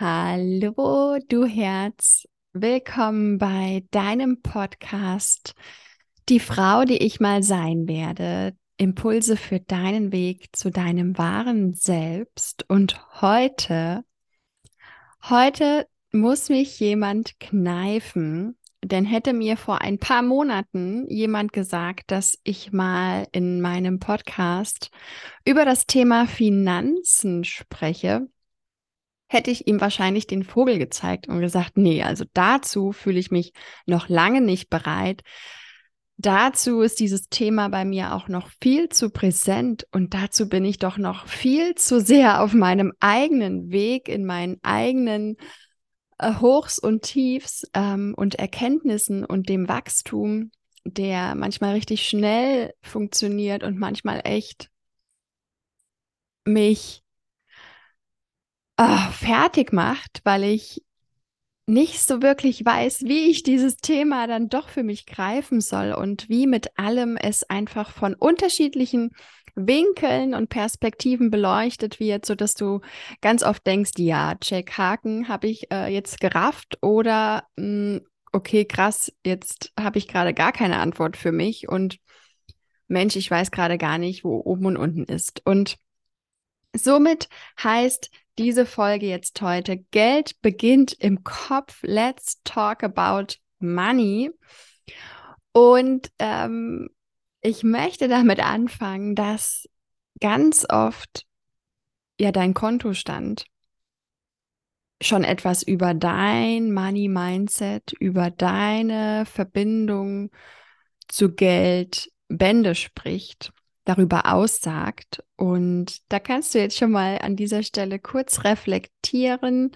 Hallo, du Herz. Willkommen bei deinem Podcast Die Frau, die ich mal sein werde. Impulse für deinen Weg zu deinem wahren Selbst. Und heute, heute muss mich jemand kneifen, denn hätte mir vor ein paar Monaten jemand gesagt, dass ich mal in meinem Podcast über das Thema Finanzen spreche, hätte ich ihm wahrscheinlich den Vogel gezeigt und gesagt, nee, also dazu fühle ich mich noch lange nicht bereit. Dazu ist dieses Thema bei mir auch noch viel zu präsent und dazu bin ich doch noch viel zu sehr auf meinem eigenen Weg, in meinen eigenen äh, Hochs und Tiefs ähm, und Erkenntnissen und dem Wachstum, der manchmal richtig schnell funktioniert und manchmal echt mich oh, fertig macht, weil ich nicht so wirklich weiß, wie ich dieses Thema dann doch für mich greifen soll und wie mit allem es einfach von unterschiedlichen Winkeln und Perspektiven beleuchtet wird, so dass du ganz oft denkst, ja, check Haken habe ich äh, jetzt gerafft oder mh, hm, okay, krass, jetzt habe ich gerade gar keine Antwort für mich und Mensch, ich weiß gerade gar nicht, wo oben und unten ist. Und somit heißt diese Folge jetzt heute. Geld beginnt im Kopf. Let's talk about money. Und ähm, ich möchte damit anfangen, dass ganz oft ja dein Kontostand schon etwas über dein Money Mindset, über deine Verbindung zu Geld Bände spricht darüber aussagt. Und da kannst du jetzt schon mal an dieser Stelle kurz reflektieren,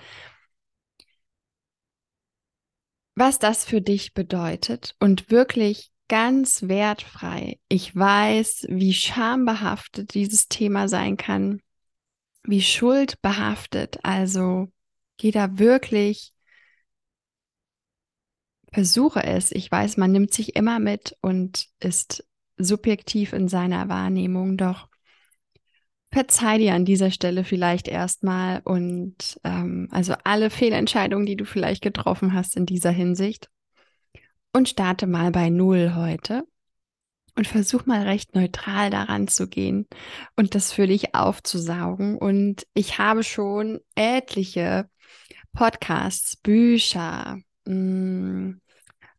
was das für dich bedeutet und wirklich ganz wertfrei. Ich weiß, wie schambehaftet dieses Thema sein kann, wie schuldbehaftet. Also geh da wirklich, versuche es. Ich weiß, man nimmt sich immer mit und ist subjektiv in seiner Wahrnehmung, doch verzeih dir an dieser Stelle vielleicht erstmal und ähm, also alle Fehlentscheidungen, die du vielleicht getroffen hast in dieser Hinsicht und starte mal bei Null heute und versuch mal recht neutral daran zu gehen und das für dich aufzusaugen. Und ich habe schon etliche Podcasts, Bücher, mh, mm,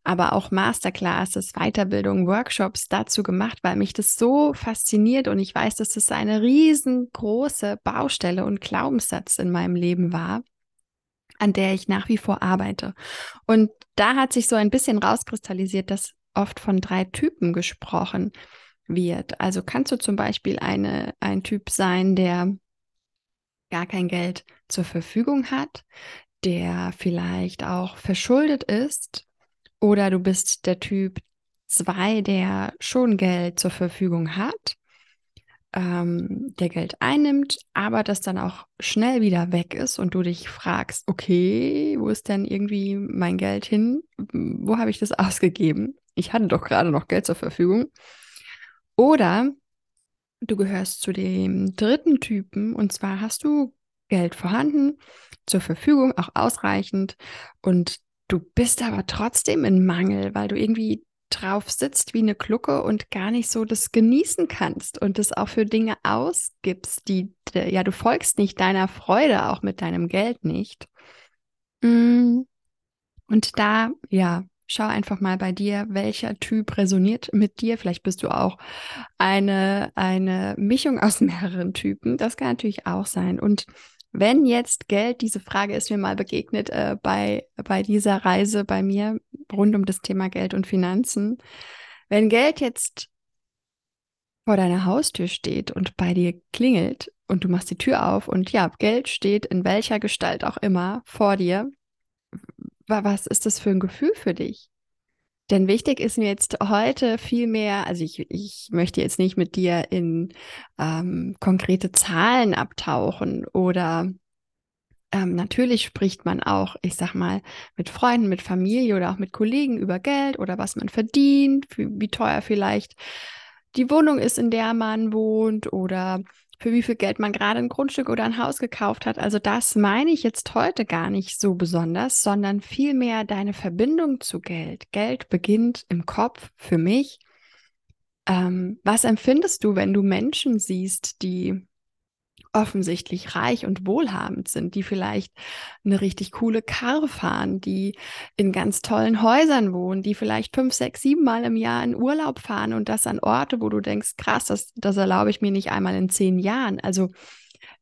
aber auch Masterclasses, Weiterbildung, Workshops dazu gemacht, weil mich das so fasziniert und ich weiß, dass das eine riesengroße Baustelle und Glaubenssatz in meinem Leben war, an der ich nach wie vor arbeite. Und da hat sich so ein bisschen rauskristallisiert, dass oft von drei Typen gesprochen wird. Also kannst du zum Beispiel eine, ein Typ sein, der gar kein Geld zur Verfügung hat, der vielleicht auch verschuldet ist oder du bist der Typ 2, der schon Geld zur Verfügung hat, ähm, der Geld einnimmt, aber das dann auch schnell wieder weg ist und du dich fragst, okay, wo ist denn irgendwie mein Geld hin? Wo habe ich das ausgegeben? Ich hatte doch gerade noch Geld zur Verfügung. Oder du gehörst zu dem dritten Typen und zwar hast du Geld vorhanden, zur Verfügung, auch ausreichend und Du bist aber trotzdem in Mangel, weil du irgendwie drauf sitzt wie eine Glucke und gar nicht so das genießen kannst und das auch für Dinge ausgibst, die, ja, du folgst nicht deiner Freude, auch mit deinem Geld nicht. Mm. Und da, ja, schau einfach mal bei dir, welcher Typ resoniert mit dir. Vielleicht bist du auch eine, eine Mischung aus mehreren Typen. Das kann natürlich auch sein. Und wenn jetzt Geld, diese Frage ist mir mal begegnet äh, bei, bei dieser Reise bei mir rund um das Thema Geld und Finanzen. Wenn Geld jetzt vor deiner Haustür steht und bei dir klingelt und du machst die Tür auf und ja, Geld steht in welcher Gestalt auch immer vor dir, was ist das für ein Gefühl für dich? Denn wichtig ist mir jetzt heute viel mehr, also ich, ich möchte jetzt nicht mit dir in ähm, konkrete Zahlen abtauchen oder ähm, natürlich spricht man auch, ich sag mal, mit Freunden, mit Familie oder auch mit Kollegen über Geld oder was man verdient, wie, wie teuer vielleicht die Wohnung ist, in der man wohnt oder für wie viel Geld man gerade ein Grundstück oder ein Haus gekauft hat. Also das meine ich jetzt heute gar nicht so besonders, sondern vielmehr deine Verbindung zu Geld. Geld beginnt im Kopf für mich. Ähm, was empfindest du, wenn du Menschen siehst, die offensichtlich reich und wohlhabend sind, die vielleicht eine richtig coole Karre fahren, die in ganz tollen Häusern wohnen, die vielleicht fünf, sechs, sieben Mal im Jahr in Urlaub fahren und das an Orte, wo du denkst, krass, das, das erlaube ich mir nicht einmal in zehn Jahren. Also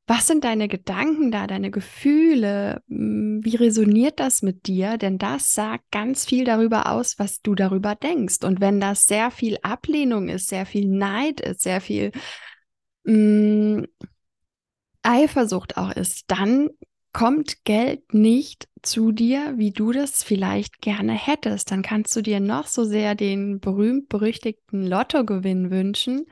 was sind deine Gedanken da, deine Gefühle? Wie resoniert das mit dir? Denn das sagt ganz viel darüber aus, was du darüber denkst. Und wenn das sehr viel Ablehnung ist, sehr viel Neid ist, sehr viel mh, Eifersucht auch ist, dann kommt Geld nicht zu dir, wie du das vielleicht gerne hättest. Dann kannst du dir noch so sehr den berühmt-berüchtigten Lottogewinn wünschen.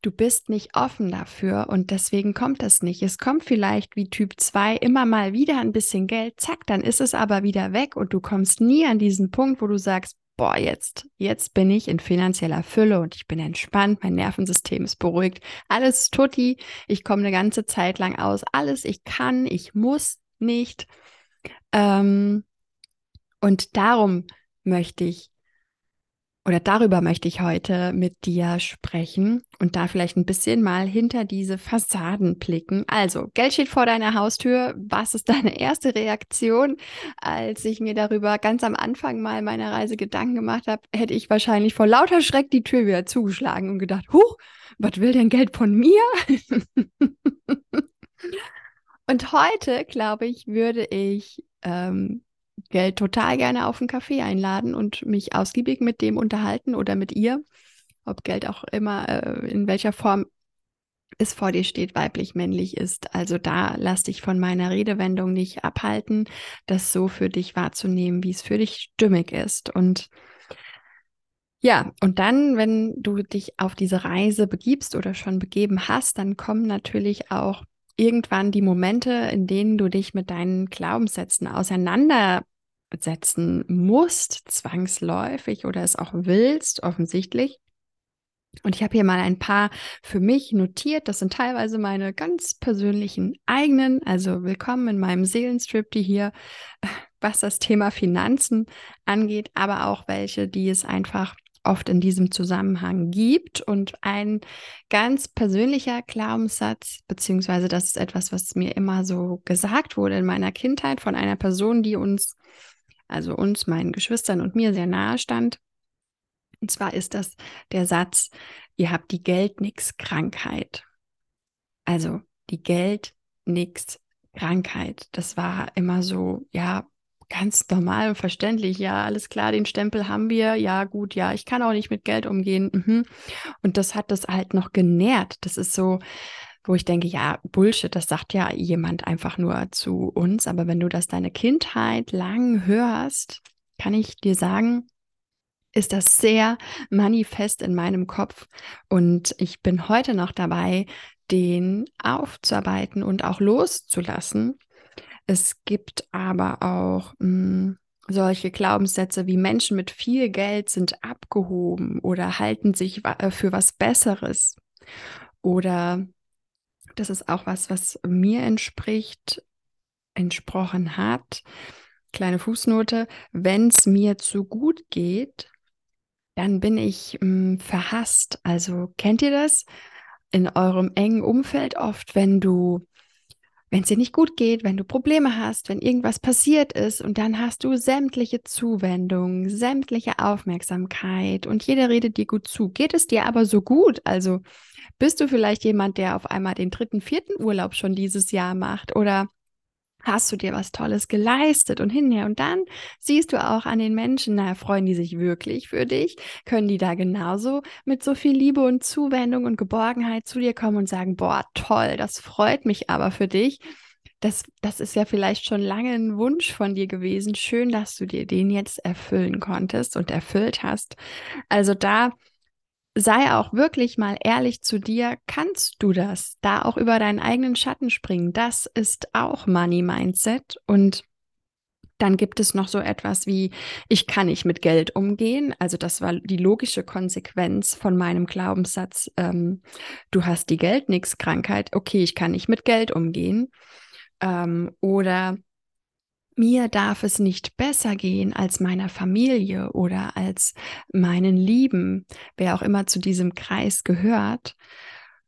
Du bist nicht offen dafür und deswegen kommt das nicht. Es kommt vielleicht wie Typ 2 immer mal wieder ein bisschen Geld, zack, dann ist es aber wieder weg und du kommst nie an diesen Punkt, wo du sagst, boah, jetzt, jetzt bin ich in finanzieller Fülle und ich bin entspannt, mein Nervensystem ist beruhigt, alles tutti, ich komme eine ganze Zeit lang aus, alles, ich kann, ich muss nicht. Ähm, und darum möchte ich oder darüber möchte ich heute mit dir sprechen und da vielleicht ein bisschen mal hinter diese Fassaden blicken. Also, Geld steht vor deiner Haustür. Was ist deine erste Reaktion? Als ich mir darüber ganz am Anfang mal meiner Reise Gedanken gemacht habe, hätte ich wahrscheinlich vor lauter Schreck die Tür wieder zugeschlagen und gedacht, huch, was will denn Geld von mir? und heute, glaube ich, würde ich ähm, Geld total gerne auf einen Kaffee einladen und mich ausgiebig mit dem unterhalten oder mit ihr, ob Geld auch immer äh, in welcher Form es vor dir steht, weiblich, männlich ist. Also da lass dich von meiner Redewendung nicht abhalten, das so für dich wahrzunehmen, wie es für dich stimmig ist. Und ja, und dann, wenn du dich auf diese Reise begibst oder schon begeben hast, dann kommen natürlich auch irgendwann die Momente, in denen du dich mit deinen Glaubenssätzen auseinandersetzen musst, zwangsläufig oder es auch willst, offensichtlich. Und ich habe hier mal ein paar für mich notiert. Das sind teilweise meine ganz persönlichen eigenen. Also willkommen in meinem Seelenstrip, die hier, was das Thema Finanzen angeht, aber auch welche, die es einfach oft in diesem Zusammenhang gibt. Und ein ganz persönlicher Glaubenssatz, beziehungsweise das ist etwas, was mir immer so gesagt wurde in meiner Kindheit von einer Person, die uns, also uns, meinen Geschwistern und mir sehr nahe stand. Und zwar ist das der Satz, ihr habt die Geld-Nix-Krankheit. Also die Geld-Nix-Krankheit. Das war immer so, ja, ganz normal und verständlich. Ja, alles klar, den Stempel haben wir. Ja, gut, ja, ich kann auch nicht mit Geld umgehen. Mhm. Und das hat das halt noch genährt. Das ist so, wo ich denke, ja, Bullshit, das sagt ja jemand einfach nur zu uns. Aber wenn du das deine Kindheit lang hörst, kann ich dir sagen, ist das sehr manifest in meinem Kopf. Und ich bin heute noch dabei, den aufzuarbeiten und auch loszulassen. Es gibt aber auch mh, hm, solche Glaubenssätze wie Menschen mit viel Geld sind abgehoben oder halten sich für was Besseres. Oder das ist auch was, was mir entspricht, entsprochen hat. Kleine Fußnote, wenn es mir zu gut geht, dann bin ich mh, hm, verhasst. Also kennt ihr das in eurem engen Umfeld oft, wenn du wenn es dir nicht gut geht, wenn du Probleme hast, wenn irgendwas passiert ist und dann hast du sämtliche Zuwendung, sämtliche Aufmerksamkeit und jeder redet dir gut zu. Geht es dir aber so gut? Also bist du vielleicht jemand, der auf einmal den dritten, vierten Urlaub schon dieses Jahr macht oder hast du dir was Tolles geleistet und hinher. Und dann siehst du auch an den Menschen, naja, freuen die sich wirklich für dich? Können die da genauso mit so viel Liebe und Zuwendung und Geborgenheit zu dir kommen und sagen, boah, toll, das freut mich aber für dich. Das, das ist ja vielleicht schon lange ein Wunsch von dir gewesen. Schön, dass du dir den jetzt erfüllen konntest und erfüllt hast. Also da sei auch wirklich mal ehrlich zu dir, kannst du das, da auch über deinen eigenen Schatten springen. Das ist auch Money Mindset und Dann gibt es noch so etwas wie, ich kann nicht mit Geld umgehen. Also das war die logische Konsequenz von meinem Glaubenssatz, ähm, du hast die Geldnix-Krankheit. Okay, ich kann nicht mit Geld umgehen. Ähm, oder mir darf es nicht besser gehen als meiner Familie oder als meinen Lieben, wer auch immer zu diesem Kreis gehört.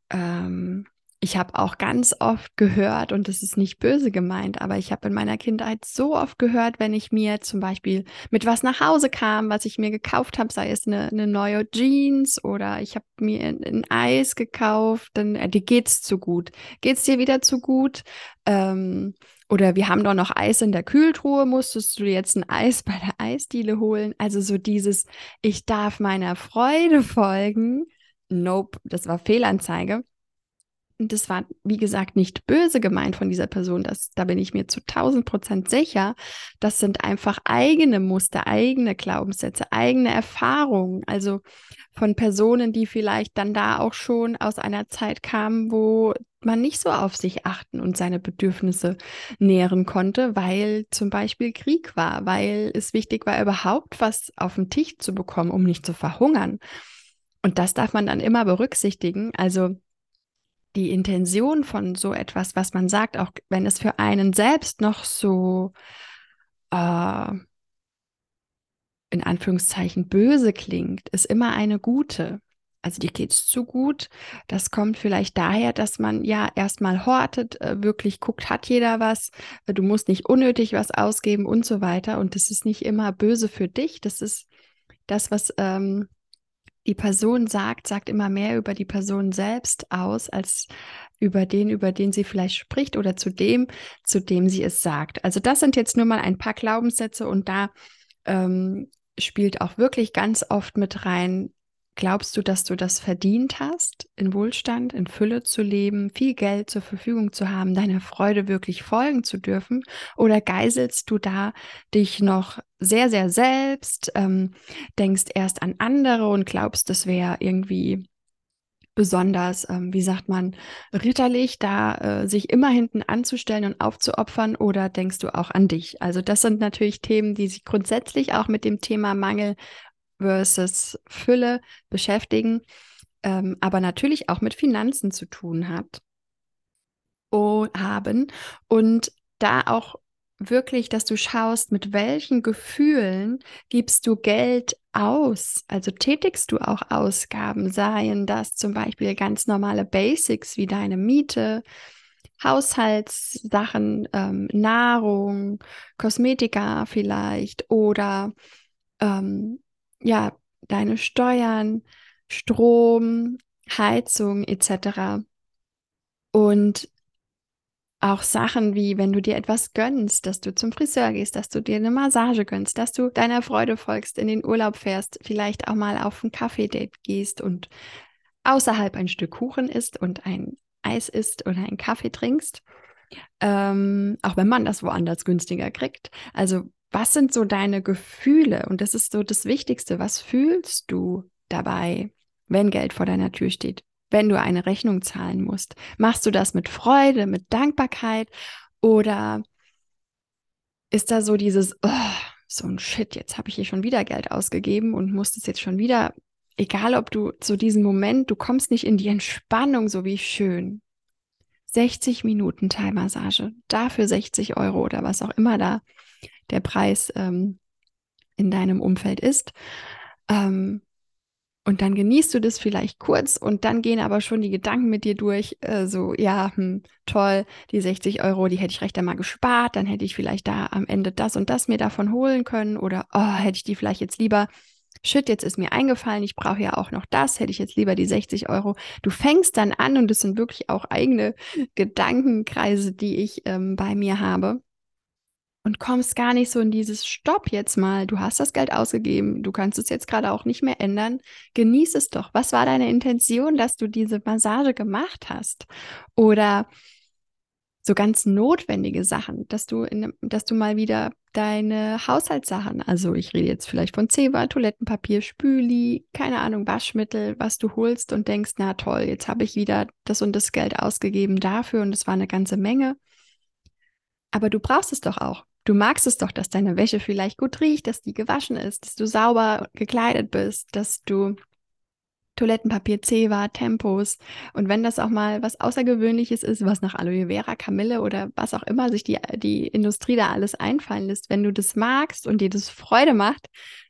Ähm, ich habe auch ganz oft gehört, und das ist nicht böse gemeint, aber ich habe in meiner Kindheit so oft gehört, wenn ich mir zum Beispiel mit was nach Hause kam, was ich mir gekauft habe, sei es eine, eine neue Jeans oder ich habe mir ein, Eis gekauft, dann äh, dir geht's zu gut. Geht's dir wieder zu gut? Ähm, oder wir haben doch noch Eis in der Kühltruhe, musstest du jetzt ein Eis bei der Eisdiele holen? Also so dieses, ich darf meiner Freude folgen. Nope, das war Fehlanzeige. Und das war, wie gesagt, nicht böse gemeint von dieser Person. Das, da bin ich mir zu 1000 Prozent sicher. Das sind einfach eigene Muster, eigene Glaubenssätze, eigene Erfahrungen. Also von Personen, die vielleicht dann da auch schon aus einer Zeit kamen, wo man nicht so auf sich achten und seine Bedürfnisse nähren konnte, weil zum Beispiel Krieg war, weil es wichtig war, überhaupt was auf den Tisch zu bekommen, um nicht zu verhungern. Und das darf man dann immer berücksichtigen. Also die Intention von so etwas, was man sagt, auch wenn es für einen selbst noch so äh, in Anführungszeichen böse klingt, ist immer eine gute. Also dir geht es zu gut. Das kommt vielleicht daher, dass man ja erstmal hortet, äh, wirklich guckt, hat jeder was. Du musst nicht unnötig was ausgeben und so weiter. Und das ist nicht immer böse für dich. Das ist das, was ähm, die Person sagt, sagt immer mehr über die Person selbst aus, als über den, über den sie vielleicht spricht oder zu dem, zu dem sie es sagt. Also das sind jetzt nur mal ein paar Glaubenssätze und da ähm, spielt auch wirklich ganz oft mit rein, Glaubst du, dass du das verdient hast, in Wohlstand, in Fülle zu leben, viel Geld zur Verfügung zu haben, deiner Freude wirklich folgen zu dürfen? Oder geiselst du da dich noch sehr, sehr selbst, ähm, denkst erst an andere und glaubst, das wäre irgendwie besonders, ähm, wie sagt man, ritterlich, da äh, sich immer hinten anzustellen und aufzuopfern oder denkst du auch an dich? Also das sind natürlich Themen, die sich grundsätzlich auch mit dem Thema Mangel versus Fülle beschäftigen, ähm, aber natürlich auch mit Finanzen zu tun hat oh, haben und da auch wirklich, dass du schaust, mit welchen Gefühlen gibst du Geld aus? Also tätigst du auch Ausgaben, seien das zum Beispiel ganz normale Basics wie deine Miete, Haushaltssachen, ähm, Nahrung, Kosmetika vielleicht oder ähm, ja, deine Steuern, Strom, Heizung etc. Und auch Sachen wie, wenn du dir etwas gönnst, dass du zum Friseur gehst, dass du dir eine Massage gönnst, dass du deiner Freude folgst, in den Urlaub fährst, vielleicht auch mal auf ein Kaffee-Date gehst und außerhalb ein Stück Kuchen isst und ein Eis isst oder einen Kaffee trinkst. Ähm, auch wenn man das woanders günstiger kriegt. Also was sind so deine Gefühle? Und das ist so das Wichtigste. Was fühlst du dabei, wenn Geld vor deiner Tür steht? Wenn du eine Rechnung zahlen musst? Machst du das mit Freude, mit Dankbarkeit? Oder ist da so dieses, oh, so ein Shit, jetzt habe ich hier schon wieder Geld ausgegeben und musst es jetzt schon wieder, egal ob du zu diesem Moment, du kommst nicht in die Entspannung, so wie schön. 60 Minuten Thai-Massage, dafür 60 Euro oder was auch immer da der Preis ähm, in deinem Umfeld ist. Ähm, und dann genießt du das vielleicht kurz und dann gehen aber schon die Gedanken mit dir durch, äh, so, ja, hm, toll, die 60 Euro, die hätte ich recht einmal gespart, dann hätte ich vielleicht da am Ende das und das mir davon holen können oder, oh, hätte ich die vielleicht jetzt lieber, shit, jetzt ist mir eingefallen, ich brauche ja auch noch das, hätte ich jetzt lieber die 60 Euro. Du fängst dann an und das sind wirklich auch eigene Gedankenkreise, die ich ähm, bei mir habe und kommst gar nicht so in dieses Stopp jetzt mal. Du hast das Geld ausgegeben, du kannst es jetzt gerade auch nicht mehr ändern. Genieß es doch. Was war deine Intention, dass du diese Massage gemacht hast? Oder so ganz notwendige Sachen, dass du in, dass du mal wieder deine Haushaltssachen, also ich rede jetzt vielleicht von Zewa, Toilettenpapier, Spüli, keine Ahnung, Waschmittel, was du holst und denkst, na toll, jetzt habe ich wieder das und das Geld ausgegeben dafür und es war eine ganze Menge. Aber du brauchst es doch auch. Du magst es doch, dass deine Wäsche vielleicht gut riecht, dass die gewaschen ist, dass du sauber gekleidet bist, dass du Toilettenpapier, Zewa, Tempos. Und wenn das auch mal was Außergewöhnliches ist, was nach Aloe Vera, Kamille oder was auch immer sich die, die Industrie da alles einfallen lässt, wenn du das magst und dir das Freude macht,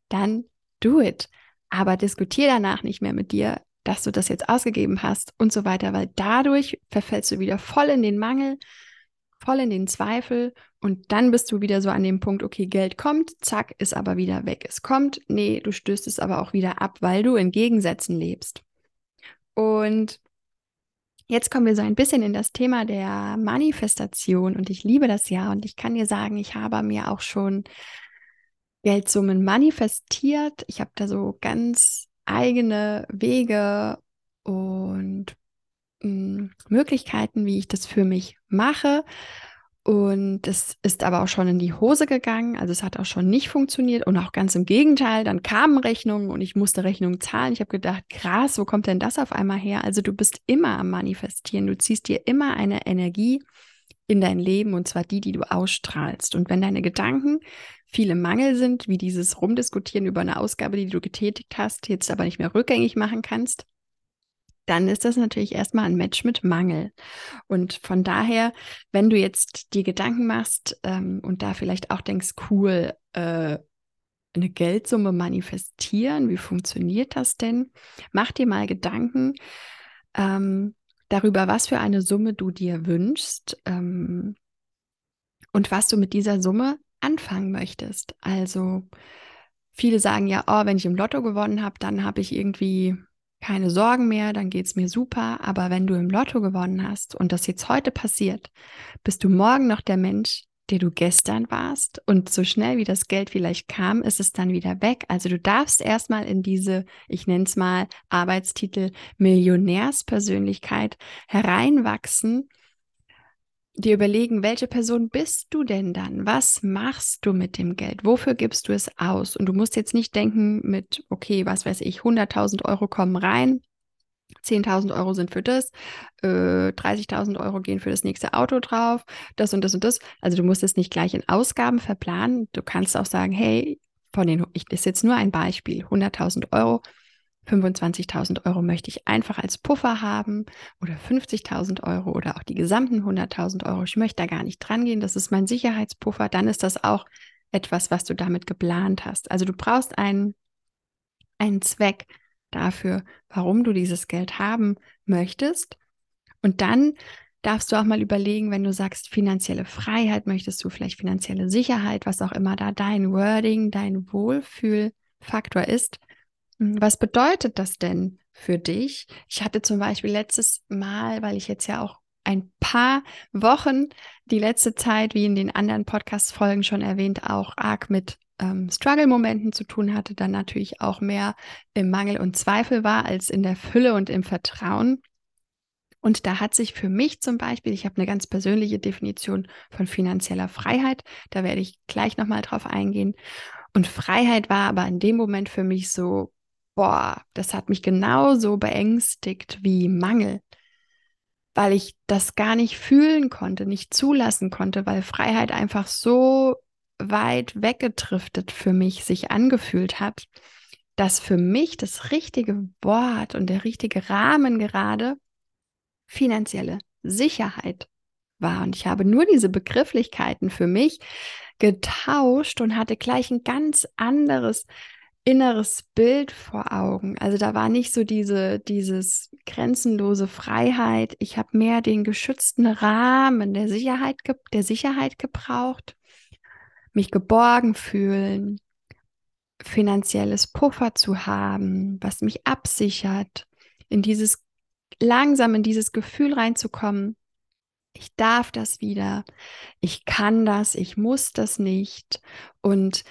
dann do it. Aber diskutier danach nicht mehr mit dir, dass du das jetzt ausgegeben hast und so weiter, weil dadurch verfällst du wieder voll in den Mangel, voll in den Zweifel und dann bist du wieder so an dem Punkt, okay, Geld kommt, zack, ist aber wieder weg. Es kommt, nee, du stößt es aber auch wieder ab, weil du in Gegensätzen lebst. Und jetzt kommen wir so ein bisschen in das Thema der Manifestation und ich liebe das ja und ich kann dir sagen, ich habe mir auch schon Geldsummen manifestiert. Ich habe da so ganz eigene Wege und Möglichkeiten, wie ich das für mich mache. Und es ist aber auch schon in die Hose gegangen. Also es hat auch schon nicht funktioniert und auch ganz im Gegenteil. Dann kamen Rechnungen und ich musste Rechnungen zahlen. Ich habe gedacht, krass, wo kommt denn das auf einmal her? Also du bist immer am Manifestieren. Du ziehst dir immer eine Energie in dein Leben und zwar die, die du ausstrahlst. Und wenn deine Gedanken viele Mangel sind, wie dieses Rumdiskutieren über eine Ausgabe, die du getätigt hast, jetzt aber nicht mehr rückgängig machen kannst, dann ist das natürlich erstmal ein Match mit Mangel. Und von daher, wenn du jetzt die Gedanken machst ähm, und da vielleicht auch denkst, cool, äh, eine Geldsumme manifestieren, wie funktioniert das denn? Mach dir mal Gedanken ähm, darüber, was für eine Summe du dir wünschst ähm, und was du mit dieser Summe anfangen möchtest. Also viele sagen ja, oh, wenn ich im Lotto gewonnen habe, dann habe ich irgendwie keine Sorgen mehr, dann geht es mir super. Aber wenn du im Lotto gewonnen hast und das jetzt heute passiert, bist du morgen noch der Mensch, der du gestern warst. Und so schnell wie das Geld vielleicht kam, ist es dann wieder weg. Also du darfst erstmal in diese, ich nenne es mal Arbeitstitel Millionärspersönlichkeit hereinwachsen dir überlegen, welche Person bist du denn dann? Was machst du mit dem Geld? Wofür gibst du es aus? Und du musst jetzt nicht denken mit, okay, was weiß ich, 100.000 Euro kommen rein, 10.000 Euro sind für das, äh, 30.000 Euro gehen für das nächste Auto drauf, das und das und das. Also du musst es nicht gleich in Ausgaben verplanen. Du kannst auch sagen, hey, von den, ich, ist jetzt nur ein Beispiel, 100.000 Euro 25.000 Euro möchte ich einfach als Puffer haben oder 50.000 Euro oder auch die gesamten 100.000 Euro. Ich möchte da gar nicht dran gehen. Das ist mein Sicherheitspuffer. Dann ist das auch etwas, was du damit geplant hast. Also du brauchst einen, einen Zweck dafür, warum du dieses Geld haben möchtest. Und dann darfst du auch mal überlegen, wenn du sagst finanzielle Freiheit, möchtest du vielleicht finanzielle Sicherheit, was auch immer da dein Wording, dein Wohlfühlfaktor ist was bedeutet das denn für dich? Ich hatte zum Beispiel letztes Mal, weil ich jetzt ja auch ein paar Wochen, die letzte Zeit, wie in den anderen Podcast-Folgen schon erwähnt, auch arg mit ähm, Struggle-Momenten zu tun hatte, dann natürlich auch mehr im Mangel und Zweifel war als in der Fülle und im Vertrauen. Und da hat sich für mich zum Beispiel, ich habe eine ganz persönliche Definition von finanzieller Freiheit, da werde ich gleich nochmal drauf eingehen. Und Freiheit war aber in dem Moment für mich so, boah, das hat mich genauso beängstigt wie Mangel, weil ich das gar nicht fühlen konnte, nicht zulassen konnte, weil Freiheit einfach so weit weggedriftet für mich sich angefühlt hat, dass für mich das richtige Wort und der richtige Rahmen gerade finanzielle Sicherheit war. Und ich habe nur diese Begrifflichkeiten für mich getauscht und hatte gleich ein ganz anderes inneres Bild vor Augen. Also da war nicht so diese, dieses grenzenlose Freiheit. Ich habe mehr den geschützten Rahmen der Sicherheit, der Sicherheit gebraucht, mich geborgen fühlen, finanzielles Puffer zu haben, was mich absichert, in dieses langsam in dieses Gefühl reinzukommen. Ich darf das wieder. Ich kann das. Ich muss das nicht. Und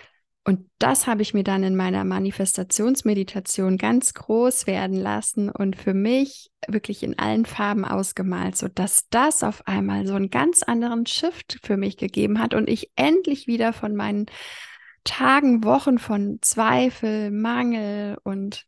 und das habe ich mir dann in meiner Manifestationsmeditation ganz groß werden lassen und für mich wirklich in allen Farben ausgemalt, sodass das auf einmal so einen ganz anderen Shift für mich gegeben hat und ich endlich wieder von meinen Tagen, Wochen von Zweifel, Mangel und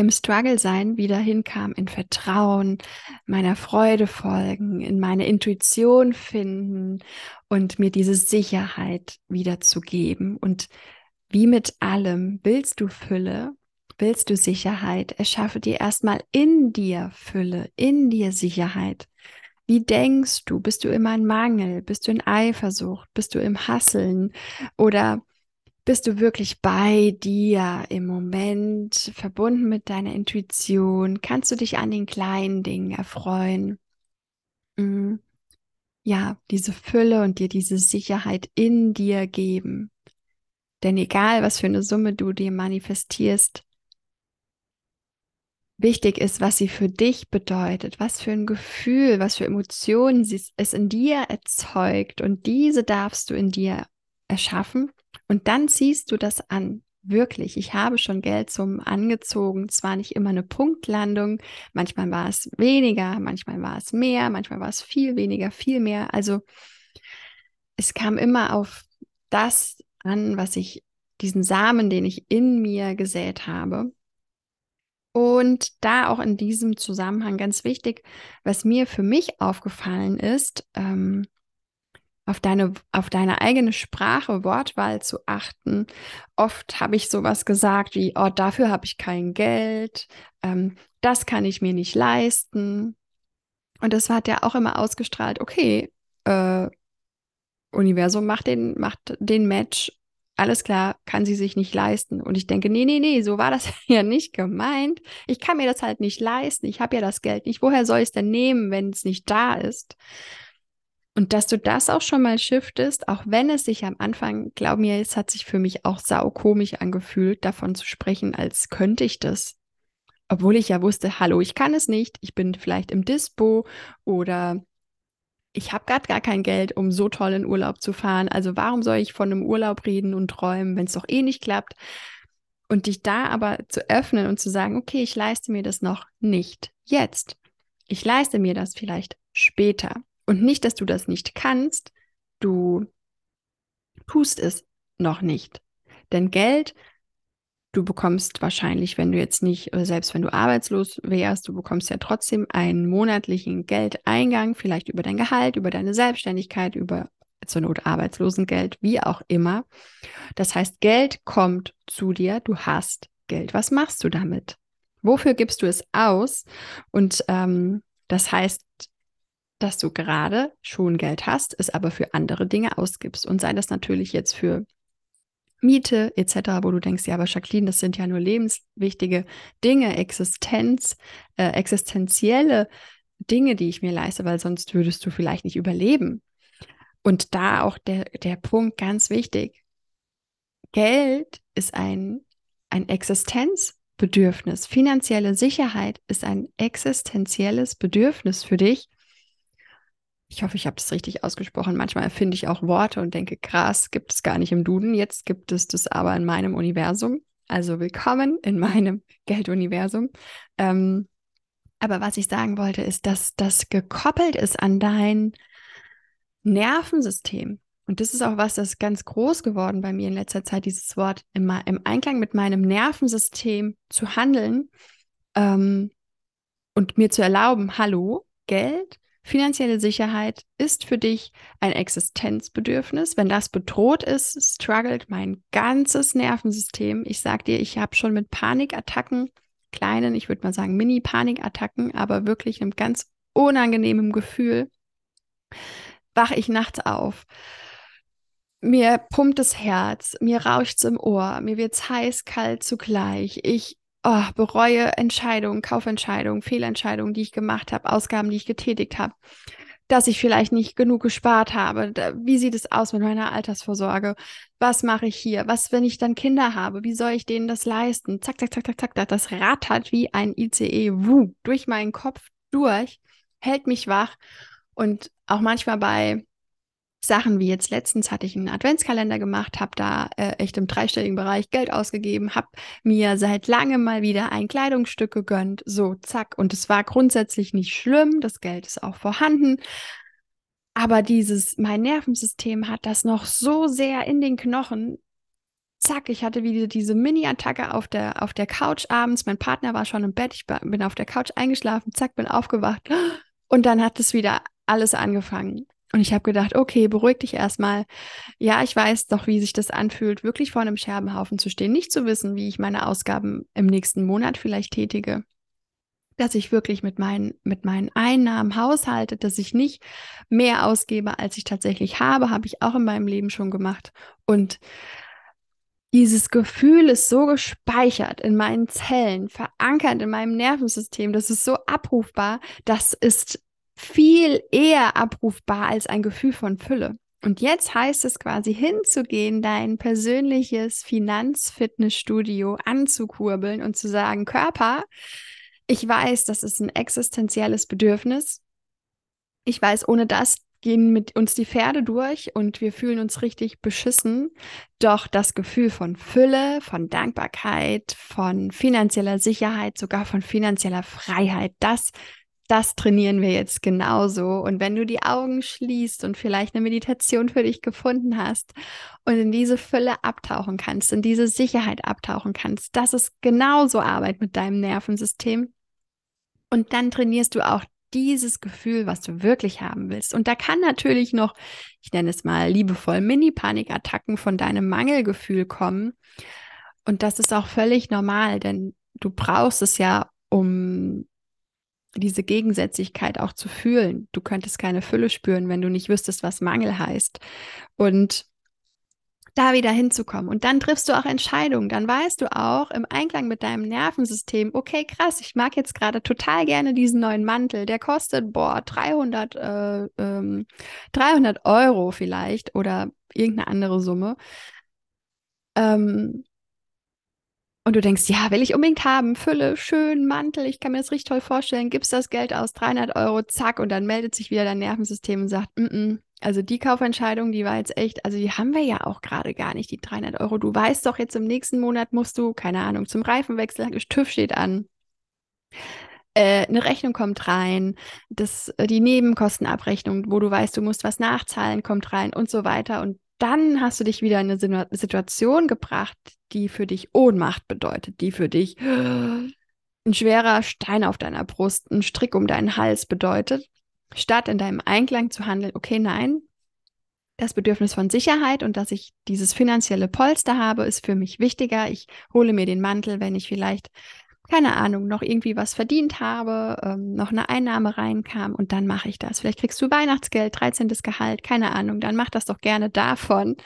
im Struggle sein wieder hinkam, in Vertrauen, meiner Freude folgen, in meine Intuition finden und mir diese Sicherheit wiederzugeben. Und wie mit allem, willst du Fülle, willst du Sicherheit, erschaffe dir erstmal in dir Fülle, in dir Sicherheit. Wie denkst du? Bist du immer in Mangel? Bist du in Eifersucht? Bist du im Hasseln? Oder bist du wirklich bei dir im Moment, verbunden mit deiner Intuition? Kannst du dich an den kleinen Dingen erfreuen? Mhm. Ja, diese Fülle und dir diese Sicherheit in dir geben. Denn egal, was für eine Summe du dir manifestierst, wichtig ist, was sie für dich bedeutet, was für ein Gefühl, was für Emotionen es in dir erzeugt. Und diese darfst du in dir erschaffen. Und dann ziehst du das an. Wirklich, ich habe schon Geldsummen angezogen. Zwar nicht immer eine Punktlandung, manchmal war es weniger, manchmal war es mehr, manchmal war es viel weniger, viel mehr. Also es kam immer auf das an, was ich, diesen Samen, den ich in mir gesät habe. Und da auch in diesem Zusammenhang ganz wichtig, was mir für mich aufgefallen ist, ähm, auf deine, auf deine eigene Sprache, Wortwahl zu achten. Oft habe ich sowas gesagt wie, oh, dafür habe ich kein Geld, ähm, das kann ich mir nicht leisten. Und das hat ja auch immer ausgestrahlt, okay, äh, Universum macht den, macht den Match alles klar, kann sie sich nicht leisten. Und ich denke, nee, nee, nee, so war das ja nicht gemeint. Ich kann mir das halt nicht leisten. Ich habe ja das Geld nicht. Woher soll ich es denn nehmen, wenn es nicht da ist? Und dass du das auch schon mal shiftest, auch wenn es sich am Anfang, glaub mir, es hat sich für mich auch saukomisch angefühlt, davon zu sprechen, als könnte ich das. Obwohl ich ja wusste, hallo, ich kann es nicht, ich bin vielleicht im Dispo oder ich habe gerade gar kein Geld, um so toll in Urlaub zu fahren. Also warum soll ich von einem Urlaub reden und träumen, wenn es doch eh nicht klappt? Und dich da aber zu öffnen und zu sagen, okay, ich leiste mir das noch nicht jetzt. Ich leiste mir das vielleicht später. Und nicht, dass du das nicht kannst, du tust es noch nicht. Denn Geld Du bekommst wahrscheinlich, wenn du jetzt nicht, selbst wenn du arbeitslos wärst, du bekommst ja trotzdem einen monatlichen Geldeingang, vielleicht über dein Gehalt, über deine Selbstständigkeit, über zur Not Arbeitslosengeld, wie auch immer. Das heißt, Geld kommt zu dir, du hast Geld. Was machst du damit? Wofür gibst du es aus? Und ähm, das heißt, dass du gerade schon Geld hast, es aber für andere Dinge ausgibst. Und sei das natürlich jetzt für Miete etc., wo du denkst, ja, aber Jacqueline, das sind ja nur lebenswichtige Dinge, Existenz, äh, existenzielle Dinge, die ich mir leiste, weil sonst würdest du vielleicht nicht überleben. Und da auch der, der Punkt ganz wichtig. Geld ist ein, ein Existenzbedürfnis. Finanzielle Sicherheit ist ein existenzielles Bedürfnis für dich ich hoffe, ich habe das richtig ausgesprochen. Manchmal erfinde ich auch Worte und denke, krass, gibt es gar nicht im Duden. Jetzt gibt es das aber in meinem Universum. Also willkommen in meinem Gelduniversum. Ähm, aber was ich sagen wollte, ist, dass das gekoppelt ist an dein Nervensystem. Und das ist auch was, das ist ganz groß geworden bei mir in letzter Zeit, dieses Wort immer im Einklang mit meinem Nervensystem zu handeln ähm, und mir zu erlauben, hallo, Geld Finanzielle Sicherheit ist für dich ein Existenzbedürfnis. Wenn das bedroht ist, struggelt mein ganzes Nervensystem. Ich sag dir, ich habe schon mit Panikattacken, kleinen, ich würde mal sagen Mini-Panikattacken, aber wirklich einem ganz unangenehmen Gefühl, wache ich nachts auf. Mir pumpt das Herz, mir rauscht es im Ohr, mir wird es heiß, kalt zugleich. Ich oh, bereue Entscheidungen, Kaufentscheidungen, Fehlentscheidungen, die ich gemacht habe, Ausgaben, die ich getätigt habe, dass ich vielleicht nicht genug gespart habe. Wie sieht es aus mit meiner Altersvorsorge? Was mache ich hier? Was, wenn ich dann Kinder habe? Wie soll ich denen das leisten? Zack, zack, zack, zack, zack. Das rattert wie ein ICE wuh, durch meinen Kopf durch, hält mich wach. Und auch manchmal bei Sachen wie jetzt letztens hatte ich einen Adventskalender gemacht, habe da äh, echt im dreistelligen Bereich Geld ausgegeben, habe mir seit langem mal wieder ein Kleidungsstück gegönnt, so zack. Und es war grundsätzlich nicht schlimm, das Geld ist auch vorhanden. Aber dieses, mein Nervensystem hat das noch so sehr in den Knochen, zack, ich hatte wieder diese Mini-Attacke auf der, auf der Couch abends. Mein Partner war schon im Bett, ich bin auf der Couch eingeschlafen, zack, bin aufgewacht. Und dann hat es wieder alles angefangen. Und ich habe gedacht, okay, beruhig dich erstmal. Ja, ich weiß doch, wie sich das anfühlt, wirklich vor einem Scherbenhaufen zu stehen, nicht zu wissen, wie ich meine Ausgaben im nächsten Monat vielleicht tätige. Dass ich wirklich mit meinen, mit meinen Einnahmen haushalte, dass ich nicht mehr ausgebe, als ich tatsächlich habe, habe ich auch in meinem Leben schon gemacht. Und dieses Gefühl ist so gespeichert in meinen Zellen, verankert in meinem Nervensystem, das ist so abrufbar, das ist viel eher abrufbar als ein Gefühl von Fülle. Und jetzt heißt es quasi hinzugehen, dein persönliches Finanzfitnessstudio anzukurbeln und zu sagen, Körper, ich weiß, das ist ein existenzielles Bedürfnis. Ich weiß, ohne das gehen mit uns die Pferde durch und wir fühlen uns richtig beschissen. Doch das Gefühl von Fülle, von Dankbarkeit, von finanzieller Sicherheit, sogar von finanzieller Freiheit, das das trainieren wir jetzt genauso. Und wenn du die Augen schließt und vielleicht eine Meditation für dich gefunden hast und in diese Fülle abtauchen kannst, in diese Sicherheit abtauchen kannst, das ist genauso Arbeit mit deinem Nervensystem. Und dann trainierst du auch dieses Gefühl, was du wirklich haben willst. Und da kann natürlich noch, ich nenne es mal liebevoll, Mini-Panikattacken von deinem Mangelgefühl kommen. Und das ist auch völlig normal, denn du brauchst es ja, um diese Gegensätzlichkeit auch zu fühlen. Du könntest keine Fülle spüren, wenn du nicht wüsstest, was Mangel heißt. Und da wieder hinzukommen. Und dann triffst du auch Entscheidungen. Dann weißt du auch im Einklang mit deinem Nervensystem, okay, krass, ich mag jetzt gerade total gerne diesen neuen Mantel. Der kostet, boah, 300, äh, ähm, 300 Euro vielleicht oder irgendeine andere Summe. Ähm, und du denkst, ja, will ich unbedingt haben, Fülle, schön, Mantel, ich kann mir das richtig toll vorstellen, gibst das Geld aus, 300 Euro, zack, und dann meldet sich wieder dein Nervensystem und sagt, mm -mm, also die Kaufentscheidung, die war jetzt echt, also die haben wir ja auch gerade gar nicht, die 300 Euro. Du weißt doch, jetzt im nächsten Monat musst du, keine Ahnung, zum Reifenwechsel, TÜV steht an, äh, eine Rechnung kommt rein, das, äh, die Nebenkostenabrechnung, wo du weißt, du musst was nachzahlen, kommt rein und so weiter. Und dann hast du dich wieder in eine Situation gebracht, die für dich Ohnmacht bedeutet, die für dich ein schwerer Stein auf deiner Brust, ein Strick um deinen Hals bedeutet, statt in deinem Einklang zu handeln, okay, nein, das Bedürfnis von Sicherheit und dass ich dieses finanzielle Polster habe, ist für mich wichtiger. Ich hole mir den Mantel, wenn ich vielleicht keine Ahnung, noch irgendwie was verdient habe, ähm, noch eine Einnahme reinkam und dann mache ich das. Vielleicht kriegst du Weihnachtsgeld, 13. Gehalt, keine Ahnung, dann mach das doch gerne davon.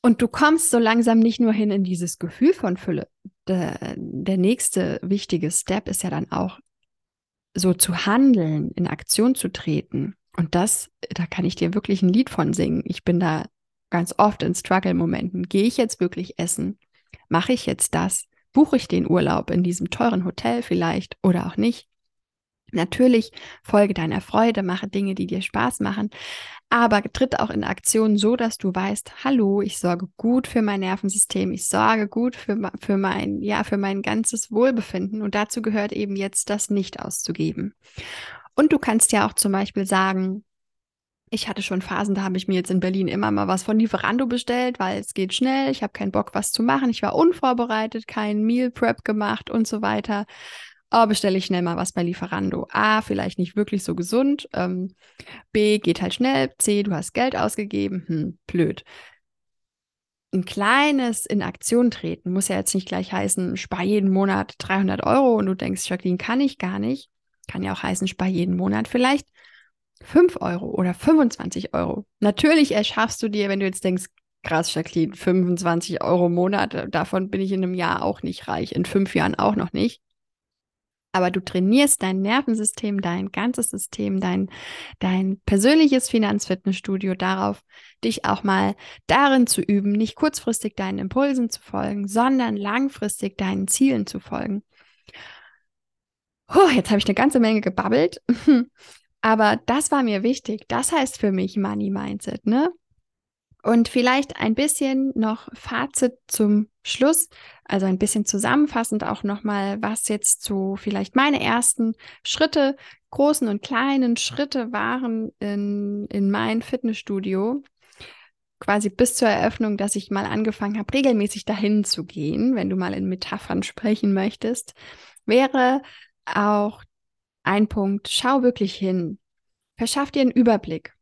Und du kommst so langsam nicht nur hin in dieses Gefühl von Fülle. Der, der nächste wichtige Step ist ja dann auch so zu handeln, in Aktion zu treten. Und das, da kann ich dir wirklich ein Lied von singen. Ich bin da ganz oft in Struggle-Momenten. Gehe ich jetzt wirklich essen? Mache ich jetzt das? Buche ich den Urlaub in diesem teuren Hotel vielleicht oder auch nicht? Natürlich folge deiner Freude, mache Dinge, die dir Spaß machen, aber tritt auch in Aktion so, dass du weißt, hallo, ich sorge gut für mein Nervensystem, ich sorge gut für, für mein, ja, für mein ganzes Wohlbefinden und dazu gehört eben jetzt das nicht auszugeben. Und du kannst ja auch zum Beispiel sagen, ich hatte schon Phasen, da habe ich mir jetzt in Berlin immer mal was von Lieferando bestellt, weil es geht schnell. Ich habe keinen Bock, was zu machen. Ich war unvorbereitet, kein Meal Prep gemacht und so weiter. Aber bestelle ich schnell mal was bei Lieferando. A, vielleicht nicht wirklich so gesund. Ähm, B, geht halt schnell. C, du hast Geld ausgegeben. Hm, blöd. Ein kleines in Aktion treten muss ja jetzt nicht gleich heißen, spar jeden Monat 300 Euro und du denkst, Jacqueline, kann ich gar nicht. Kann ja auch heißen, spar jeden Monat vielleicht 5 Euro oder 25 Euro. Natürlich erschaffst du dir, wenn du jetzt denkst, krass, Jacqueline, 25 Euro im Monat, davon bin ich in einem Jahr auch nicht reich, in fünf Jahren auch noch nicht. Aber du trainierst dein Nervensystem, dein ganzes System, dein, dein persönliches Finanzfitnessstudio darauf, dich auch mal darin zu üben, nicht kurzfristig deinen Impulsen zu folgen, sondern langfristig deinen Zielen zu folgen. Oh, jetzt habe ich eine ganze Menge gebabbelt. Aber das war mir wichtig. Das heißt für mich Money Mindset, ne? Und vielleicht ein bisschen noch Fazit zum Schluss, also ein bisschen zusammenfassend auch nochmal, was jetzt so vielleicht meine ersten Schritte, großen und kleinen Schritte waren in, in mein Fitnessstudio. quasi bis zur Eröffnung, dass ich mal angefangen habe, regelmäßig dahin zu gehen, wenn du mal in Metaphern sprechen möchtest, wäre auch ein Punkt, schau wirklich hin. Verschaff dir einen Überblick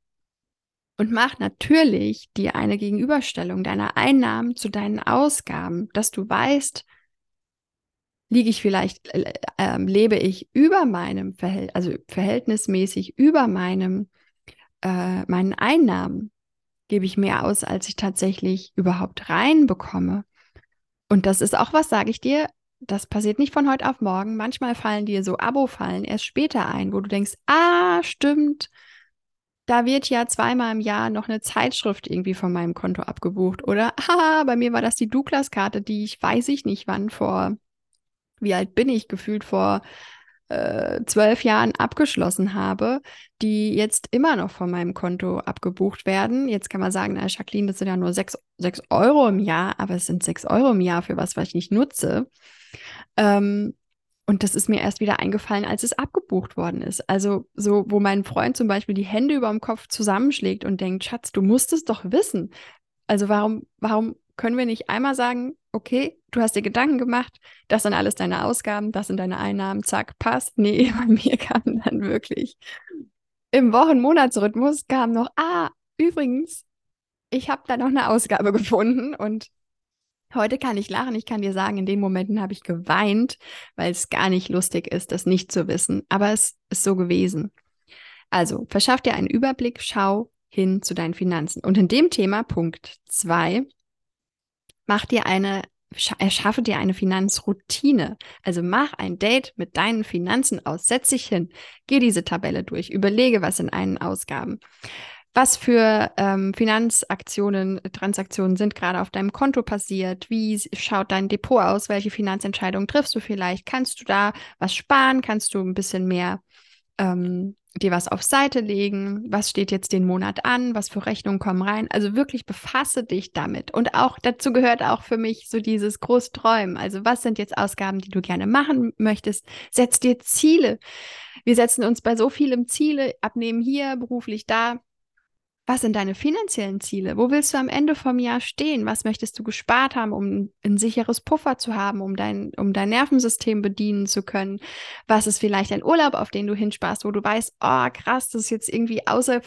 und mach natürlich dir eine Gegenüberstellung deiner Einnahmen zu deinen Ausgaben, dass du weißt, liege ich vielleicht, äh, äh, lebe ich über meinem Verhältnis, also verhältnismäßig über meinem, äh, meinen Einnahmen, gebe ich mehr aus, als ich tatsächlich überhaupt reinbekomme. Und das ist auch was, sage ich dir, das passiert nicht von heute auf morgen. Manchmal fallen dir so Abo-Fallen erst später ein, wo du denkst, ah, stimmt, da wird ja zweimal im Jahr noch eine Zeitschrift irgendwie von meinem Konto abgebucht. Oder, haha, bei mir war das die Douglas-Karte, die ich weiß ich nicht wann vor, wie alt bin ich, gefühlt vor zwölf Jahren abgeschlossen habe, die jetzt immer noch von meinem Konto abgebucht werden. Jetzt kann man sagen, na, Jacqueline, das sind ja nur sechs, sechs Euro im Jahr, aber es sind sechs Euro im Jahr für was, was ich nicht nutze. Ähm, und das ist mir erst wieder eingefallen, als es abgebucht worden ist. Also so, wo mein Freund zum Beispiel die Hände über dem Kopf zusammenschlägt und denkt, Schatz, du musst es doch wissen. Also warum, warum können wir nicht einmal sagen, okay, du hast dir Gedanken gemacht, das sind alles deine Ausgaben, das sind deine Einnahmen, zack, passt. Nee, bei mir kam dann wirklich im Wochen-Monatsrhythmus kam noch, ah, übrigens, ich habe da noch eine Ausgabe gefunden und Heute kann ich lachen, ich kann dir sagen, in den Momenten habe ich geweint, weil es gar nicht lustig ist, das nicht zu wissen. Aber es ist so gewesen. Also, verschaff dir einen Überblick, schau hin zu deinen Finanzen. Und in dem Thema, Punkt 2, mach dir eine, erschaffe dir eine Finanzroutine. Also mach ein Date mit deinen Finanzen aus. Setz dich hin, geh diese Tabelle durch, überlege, was in einen Ausgaben. Was für ähm, Finanzaktionen, Transaktionen sind gerade auf deinem Konto passiert? Wie schaut dein Depot aus? Welche Finanzentscheidungen triffst du vielleicht? Kannst du da was sparen? Kannst du ein bisschen mehr ähm, dir was auf Seite legen? Was steht jetzt den Monat an? Was für Rechnungen kommen rein? Also wirklich befasse dich damit. Und auch dazu gehört auch für mich so dieses Großträumen. Also was sind jetzt Ausgaben, die du gerne machen möchtest? Setz dir Ziele. Wir setzen uns bei so vielem Ziele, abnehmen hier, beruflich da was sind deine finanziellen Ziele? Wo willst du am Ende vom Jahr stehen? Was möchtest du gespart haben, um ein sicheres Puffer zu haben, um dein, um dein Nervensystem bedienen zu können? Was ist vielleicht ein Urlaub, auf den du hinsparst, wo du weißt, oh krass, das ist jetzt irgendwie außer,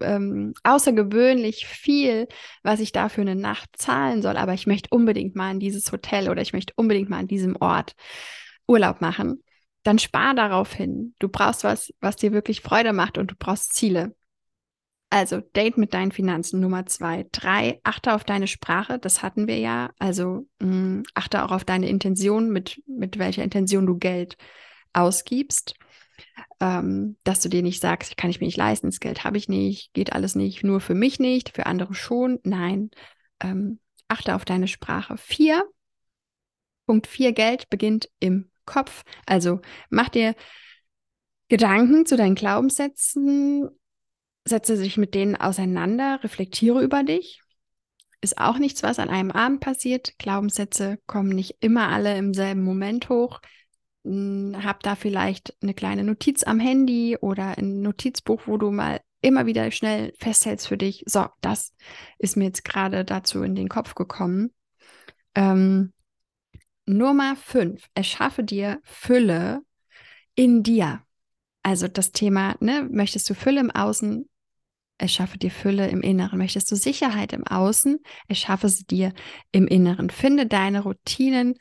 ähm, außergewöhnlich viel, was ich da für eine Nacht zahlen soll, aber ich möchte unbedingt mal in dieses Hotel oder ich möchte unbedingt mal an diesem Ort Urlaub machen. Dann spar darauf hin. Du brauchst was, was dir wirklich Freude macht und du brauchst Ziele. Also Date mit deinen Finanzen Nummer zwei. Drei, achte auf deine Sprache, das hatten wir ja. Also mh, mm, achte auch auf deine Intention, mit, mit welcher Intention du Geld ausgibst. Ähm, dass du dir nicht sagst, kann ich mir nicht leisten, das Geld habe ich nicht, geht alles nicht, nur für mich nicht, für andere schon. Nein, ähm, achte auf deine Sprache. Vier, Punkt vier, Geld beginnt im Kopf. Also mach dir Gedanken zu deinen Glaubenssätzen, setze dich mit denen auseinander, reflektiere über dich. Ist auch nichts, was an einem Abend passiert. Glaubenssätze kommen nicht immer alle im selben Moment hoch. Hm, hab da vielleicht eine kleine Notiz am Handy oder ein Notizbuch, wo du mal immer wieder schnell festhältst für dich. So, das ist mir jetzt gerade dazu in den Kopf gekommen. Ähm, Nummer fünf, erschaffe dir Fülle in dir. Also das Thema, ne, möchtest du Fülle im Außen, Erschaffe dir Fülle im Inneren. Möchtest du Sicherheit im Außen? Erschaffe sie dir im Inneren. Finde deine Routinen.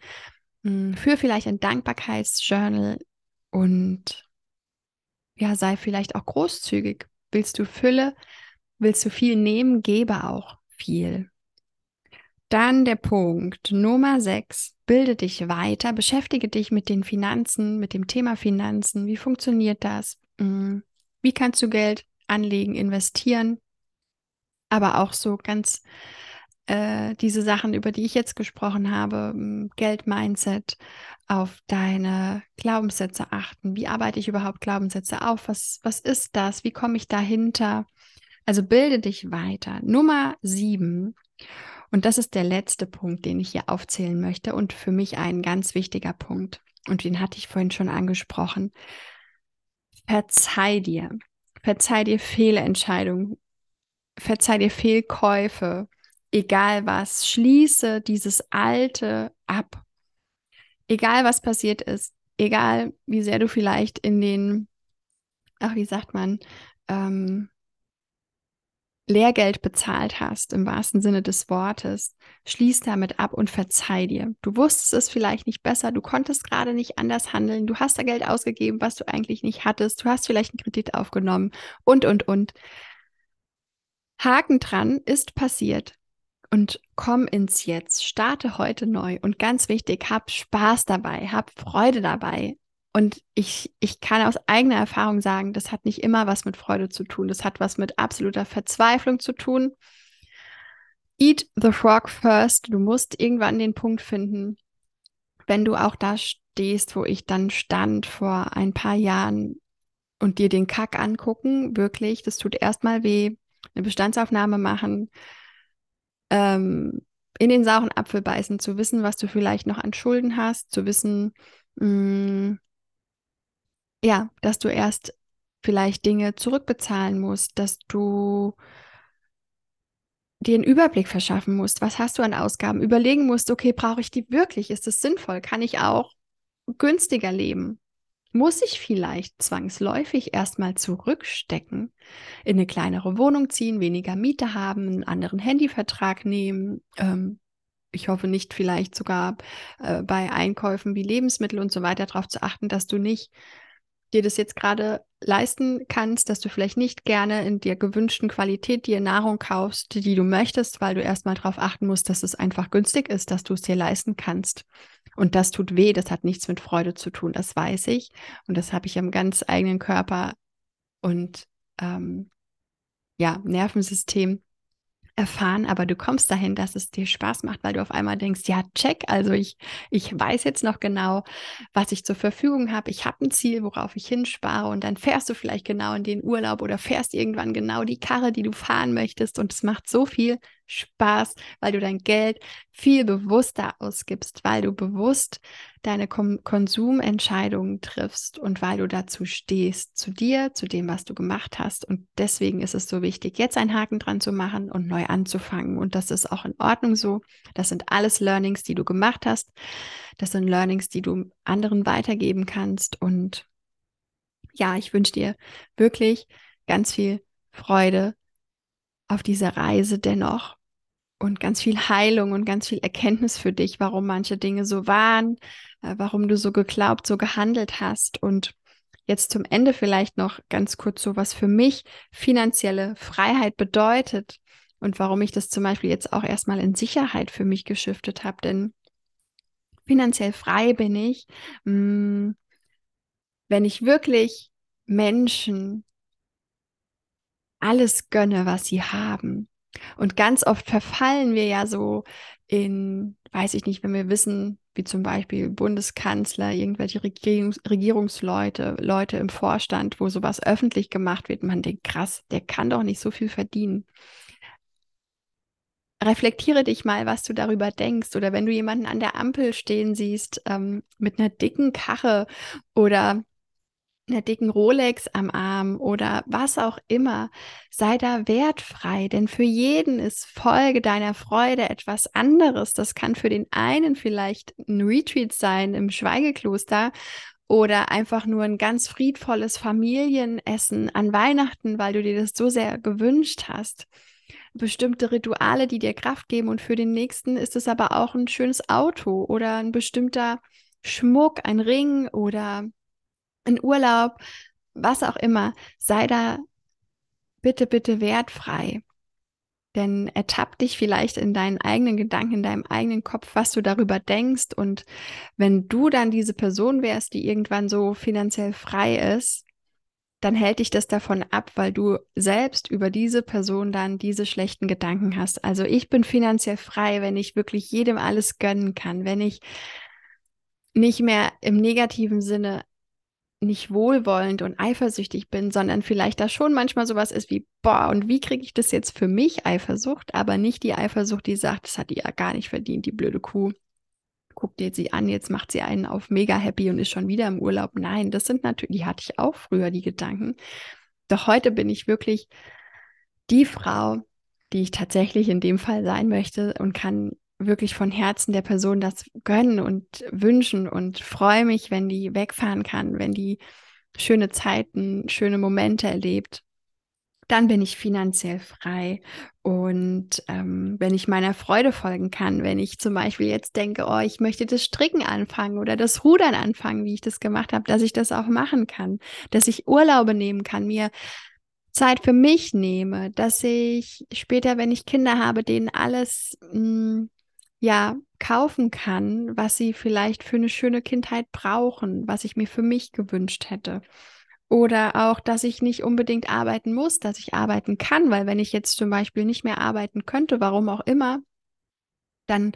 Hm, für vielleicht ein Dankbarkeitsjournal und ja, sei vielleicht auch großzügig. Willst du Fülle? Willst du viel nehmen? Gebe auch viel. Dann der Punkt Nummer 6. Bilde dich weiter, beschäftige dich mit den Finanzen, mit dem Thema Finanzen. Wie funktioniert das? Hm, wie kannst du Geld anlegen, investieren, aber auch so ganz äh, diese Sachen, über die ich jetzt gesprochen habe, Geld-Mindset, auf deine Glaubenssätze achten. Wie arbeite ich überhaupt Glaubenssätze auf? Was, was ist das? Wie komme ich dahinter? Also bilde dich weiter. Nummer sieben. Und das ist der letzte Punkt, den ich hier aufzählen möchte und für mich ein ganz wichtiger Punkt. Und den hatte ich vorhin schon angesprochen. Verzeih dir. Verzeih dir Fehlentscheidungen. verzeih dir Fehlkäufe, egal was, schließe dieses Alte ab. Egal was passiert ist, egal wie sehr du vielleicht in den, ach, wie sagt man, ähm, Lehrgeld bezahlt hast, im wahrsten Sinne des Wortes, schließ damit ab und verzeih dir. Du wusstest es vielleicht nicht besser, du konntest gerade nicht anders handeln, du hast da Geld ausgegeben, was du eigentlich nicht hattest, du hast vielleicht einen Kredit aufgenommen und, und, und. Haken dran ist passiert und komm ins Jetzt, starte heute neu und ganz wichtig, hab Spaß dabei, hab Freude dabei. Und ich, ich kann aus eigener Erfahrung sagen, das hat nicht immer was mit Freude zu tun, das hat was mit absoluter Verzweiflung zu tun. Eat the frog first. Du musst irgendwann den Punkt finden, wenn du auch da stehst, wo ich dann stand vor ein paar Jahren und dir den Kack angucken, wirklich, das tut erstmal weh, eine Bestandsaufnahme machen, ähm, in den sauren Apfel beißen, zu wissen, was du vielleicht noch an Schulden hast, zu wissen, mh, mm, ja, dass du erst vielleicht Dinge zurückbezahlen musst, dass du dir einen Überblick verschaffen musst, was hast du an Ausgaben, überlegen musst, okay, brauche ich die wirklich? Ist es sinnvoll? Kann ich auch günstiger leben? Muss ich vielleicht zwangsläufig erstmal zurückstecken, in eine kleinere Wohnung ziehen, weniger Miete haben, einen anderen Handyvertrag nehmen, ähm, ich hoffe nicht vielleicht sogar äh, bei Einkäufen wie Lebensmittel und so weiter darauf zu achten, dass du nicht dir das jetzt gerade leisten kannst, dass du vielleicht nicht gerne in der gewünschten Qualität dir Nahrung kaufst, die du möchtest, weil du erstmal darauf achten musst, dass es einfach günstig ist, dass du es dir leisten kannst. Und das tut weh, das hat nichts mit Freude zu tun, das weiß ich. Und das habe ich am ganz eigenen Körper und ähm, ja, Nervensystem erfahren, aber du kommst dahin, dass es dir Spaß macht, weil du auf einmal denkst, ja, check, also ich, ich weiß jetzt noch genau, was ich zur Verfügung habe. Ich habe ein Ziel, worauf ich hinspare und dann fährst du vielleicht genau in den Urlaub oder fährst irgendwann genau die Karre, die du fahren möchtest und es macht so viel Spaß, weil du dein Geld viel bewusster ausgibst, weil du bewusst deine Kom Konsumentscheidungen triffst und weil du dazu stehst, zu dir, zu dem, was du gemacht hast. Und deswegen ist es so wichtig, jetzt einen Haken dran zu machen und neu anzufangen. Und das ist auch in Ordnung so. Das sind alles Learnings, die du gemacht hast. Das sind Learnings, die du anderen weitergeben kannst. Und ja, ich wünsche dir wirklich ganz viel Freude auf dieser Reise dennoch und ganz viel Heilung und ganz viel Erkenntnis für dich, warum manche Dinge so waren, äh, warum du so geglaubt, so gehandelt hast. Und jetzt zum Ende vielleicht noch ganz kurz so, was für mich finanzielle Freiheit bedeutet und warum ich das zum Beispiel jetzt auch erstmal in Sicherheit für mich geschiftet habe. Denn finanziell frei bin ich, mm, wenn ich wirklich Menschen alles gönne, was sie haben und ganz oft verfallen wir ja so in, weiß ich nicht, wenn wir wissen, wie zum Beispiel Bundeskanzler, irgendwelche Regierungs Regierungsleute, Leute im Vorstand, wo sowas öffentlich gemacht wird, man denkt, krass, der kann doch nicht so viel verdienen. Reflektiere dich mal, was du darüber denkst. Oder wenn du jemanden an der Ampel stehen siehst, ähm, mit einer dicken Karre oder einer dicken Rolex am Arm oder was auch immer, sei da wertfrei, denn für jeden ist Folge deiner Freude etwas anderes. Das kann für den einen vielleicht ein Retreat sein im Schweigekloster oder einfach nur ein ganz friedvolles Familienessen an Weihnachten, weil du dir das so sehr gewünscht hast. Bestimmte Rituale, die dir Kraft geben und für den nächsten ist es aber auch ein schönes Auto oder ein bestimmter Schmuck, ein Ring oder in Urlaub, was auch immer, sei da bitte, bitte wertfrei. Denn ertapp dich vielleicht in deinen eigenen Gedanken, in deinem eigenen Kopf, was du darüber denkst. Und wenn du dann diese Person wärst, die irgendwann so finanziell frei ist, dann hält dich das davon ab, weil du selbst über diese Person dann diese schlechten Gedanken hast. Also ich bin finanziell frei, wenn ich wirklich jedem alles gönnen kann, wenn ich nicht mehr im negativen Sinne nicht wohlwollend und eifersüchtig bin, sondern vielleicht da schon manchmal sowas ist wie, boah, und wie kriege ich das jetzt für mich Eifersucht, aber nicht die Eifersucht, die sagt, das hat die ja gar nicht verdient, die blöde Kuh. Guckt dir sie an, jetzt macht sie einen auf mega happy und ist schon wieder im Urlaub. Nein, das sind natürlich, die hatte ich auch früher, die Gedanken. Doch heute bin ich wirklich die Frau, die ich tatsächlich in dem Fall sein möchte und kann wirklich von Herzen der Person das gönnen und wünschen und freue mich, wenn die wegfahren kann, wenn die schöne Zeiten, schöne Momente erlebt, dann bin ich finanziell frei. Und ähm, wenn ich meiner Freude folgen kann, wenn ich zum Beispiel jetzt denke, oh, ich möchte das Stricken anfangen oder das Rudern anfangen, wie ich das gemacht habe, dass ich das auch machen kann, dass ich Urlaube nehmen kann, mir Zeit für mich nehme, dass ich später, wenn ich Kinder habe, denen alles mh, hm, ja kaufen kann, was sie vielleicht für eine schöne Kindheit brauchen, was ich mir für mich gewünscht hätte. Oder auch, dass ich nicht unbedingt arbeiten muss, dass ich arbeiten kann, weil wenn ich jetzt zum Beispiel nicht mehr arbeiten könnte, warum auch immer, dann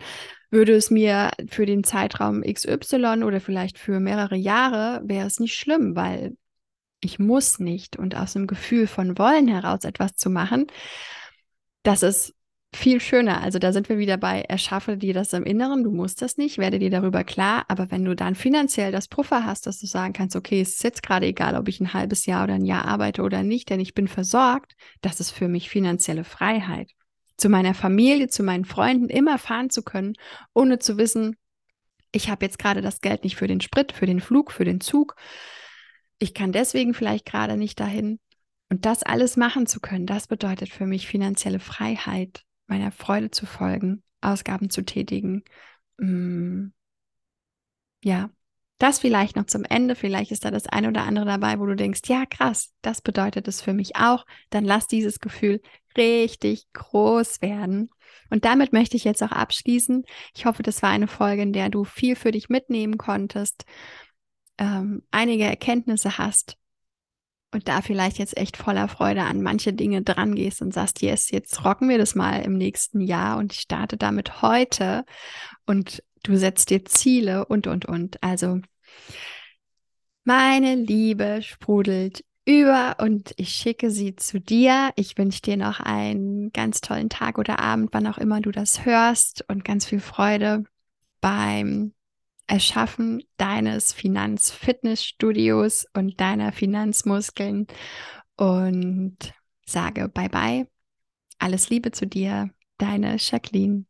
würde es mir für den Zeitraum XY oder vielleicht für mehrere Jahre, wäre es nicht schlimm, weil ich muss nicht. Und aus dem Gefühl von Wollen heraus etwas zu machen, das ist viel schöner. Also da sind wir wieder bei, erschaffe dir das im Inneren, du musst das nicht, werde dir darüber klar, aber wenn du dann finanziell das Puffer hast, dass du sagen kannst, okay, es ist jetzt gerade egal, ob ich ein halbes Jahr oder ein Jahr arbeite oder nicht, denn ich bin versorgt, das ist für mich finanzielle Freiheit. Zu meiner Familie, zu meinen Freunden immer fahren zu können, ohne zu wissen, ich habe jetzt gerade das Geld nicht für den Sprit, für den Flug, für den Zug. Ich kann deswegen vielleicht gerade nicht dahin. Und das alles machen zu können, das bedeutet für mich finanzielle Freiheit meiner Freude zu folgen, Ausgaben zu tätigen. Mm, ja, das vielleicht noch zum Ende. Vielleicht ist da das eine oder andere dabei, wo du denkst, ja, krass, das bedeutet es für mich auch. Dann lass dieses Gefühl richtig groß werden. Und damit möchte ich jetzt auch abschließen. Ich hoffe, das war eine Folge, in der du viel für dich mitnehmen konntest, ähm, einige Erkenntnisse hast und da vielleicht jetzt echt voller Freude an manche Dinge dran gehst und sagst, yes, jetzt rocken wir das mal im nächsten Jahr und ich starte damit heute und du setzt dir Ziele und, und, und. Also meine Liebe sprudelt über und ich schicke sie zu dir. Ich wünsche dir noch einen ganz tollen Tag oder Abend, wann auch immer du das hörst und ganz viel Freude beim Erschaffen deines Finanzfitnessstudios und deiner Finanzmuskeln und sage bye bye. Alles Liebe zu dir, deine Jacqueline.